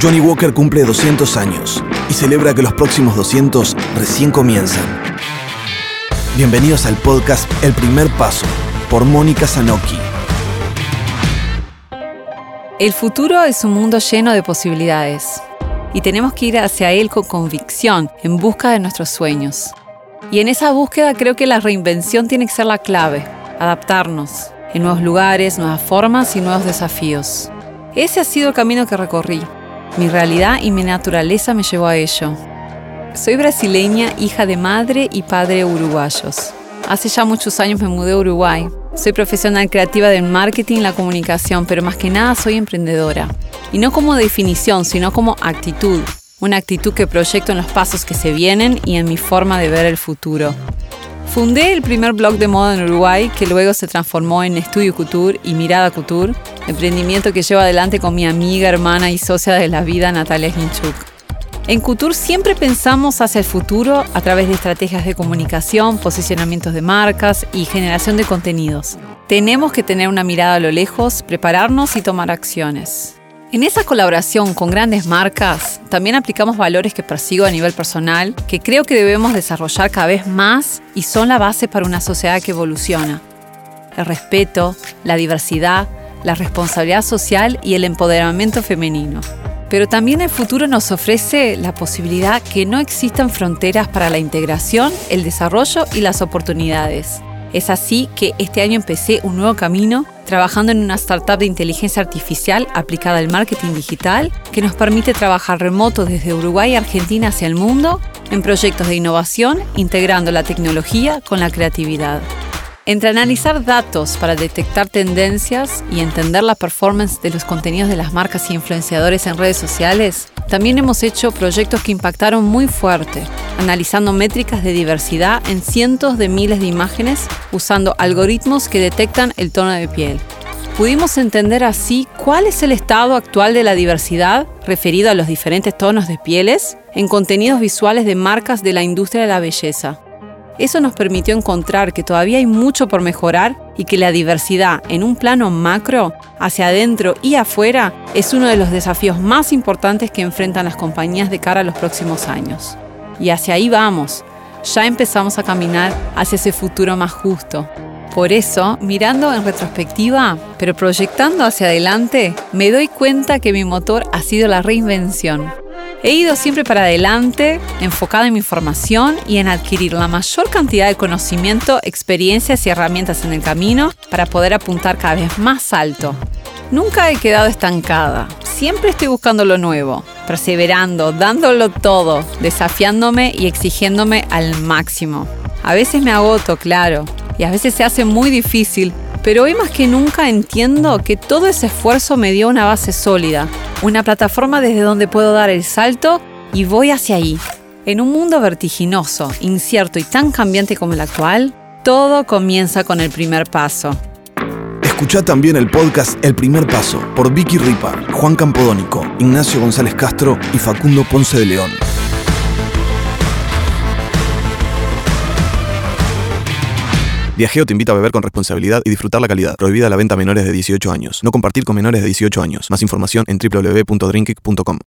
Johnny Walker cumple 200 años y celebra que los próximos 200 recién comienzan. Bienvenidos al podcast El Primer Paso por Mónica Zanocchi. El futuro es un mundo lleno de posibilidades y tenemos que ir hacia él con convicción, en busca de nuestros sueños. Y en esa búsqueda creo que la reinvención tiene que ser la clave, adaptarnos en nuevos lugares, nuevas formas y nuevos desafíos. Ese ha sido el camino que recorrí. Mi realidad y mi naturaleza me llevó a ello. Soy brasileña, hija de madre y padre uruguayos. Hace ya muchos años me mudé a Uruguay. Soy profesional creativa del marketing y la comunicación, pero más que nada soy emprendedora. Y no como definición, sino como actitud. Una actitud que proyecto en los pasos que se vienen y en mi forma de ver el futuro. Fundé el primer blog de moda en Uruguay, que luego se transformó en Estudio Couture y Mirada Couture, emprendimiento que llevo adelante con mi amiga, hermana y socia de la vida, Natalia Hinchuk. En Couture siempre pensamos hacia el futuro a través de estrategias de comunicación, posicionamientos de marcas y generación de contenidos. Tenemos que tener una mirada a lo lejos, prepararnos y tomar acciones. En esa colaboración con grandes marcas, también aplicamos valores que persigo a nivel personal, que creo que debemos desarrollar cada vez más y son la base para una sociedad que evoluciona. El respeto, la diversidad, la responsabilidad social y el empoderamiento femenino. Pero también el futuro nos ofrece la posibilidad que no existan fronteras para la integración, el desarrollo y las oportunidades. Es así que este año empecé un nuevo camino trabajando en una startup de inteligencia artificial aplicada al marketing digital que nos permite trabajar remoto desde Uruguay y Argentina hacia el mundo en proyectos de innovación integrando la tecnología con la creatividad. Entre analizar datos para detectar tendencias y entender la performance de los contenidos de las marcas y influenciadores en redes sociales, también hemos hecho proyectos que impactaron muy fuerte, analizando métricas de diversidad en cientos de miles de imágenes usando algoritmos que detectan el tono de piel. Pudimos entender así cuál es el estado actual de la diversidad referido a los diferentes tonos de pieles en contenidos visuales de marcas de la industria de la belleza. Eso nos permitió encontrar que todavía hay mucho por mejorar y que la diversidad en un plano macro, hacia adentro y afuera, es uno de los desafíos más importantes que enfrentan las compañías de cara a los próximos años. Y hacia ahí vamos. Ya empezamos a caminar hacia ese futuro más justo. Por eso, mirando en retrospectiva, pero proyectando hacia adelante, me doy cuenta que mi motor ha sido la reinvención He ido siempre para adelante, enfocada en mi formación y en adquirir la mayor cantidad de conocimiento, experiencias y herramientas en el camino para poder apuntar cada vez más alto. Nunca he quedado estancada, siempre estoy buscando lo nuevo, perseverando, dándolo todo, desafiándome y exigiéndome al máximo. A veces me agoto, claro, y a veces se hace muy difícil, pero hoy más que nunca entiendo que todo ese esfuerzo me dio una base sólida, una plataforma desde donde puedo dar el salto y voy hacia ahí. En un mundo vertiginoso, incierto y tan cambiante como el actual, todo comienza con el primer paso. Escucha también el podcast El Primer Paso por Vicky Ripa, Juan Campodónico, Ignacio González Castro y Facundo Ponce de León. Viajeo te invita a beber con responsabilidad y disfrutar la calidad. Prohibida la venta a menores de 18 años. No compartir con menores de 18 años. Más información en www.drinkik.com.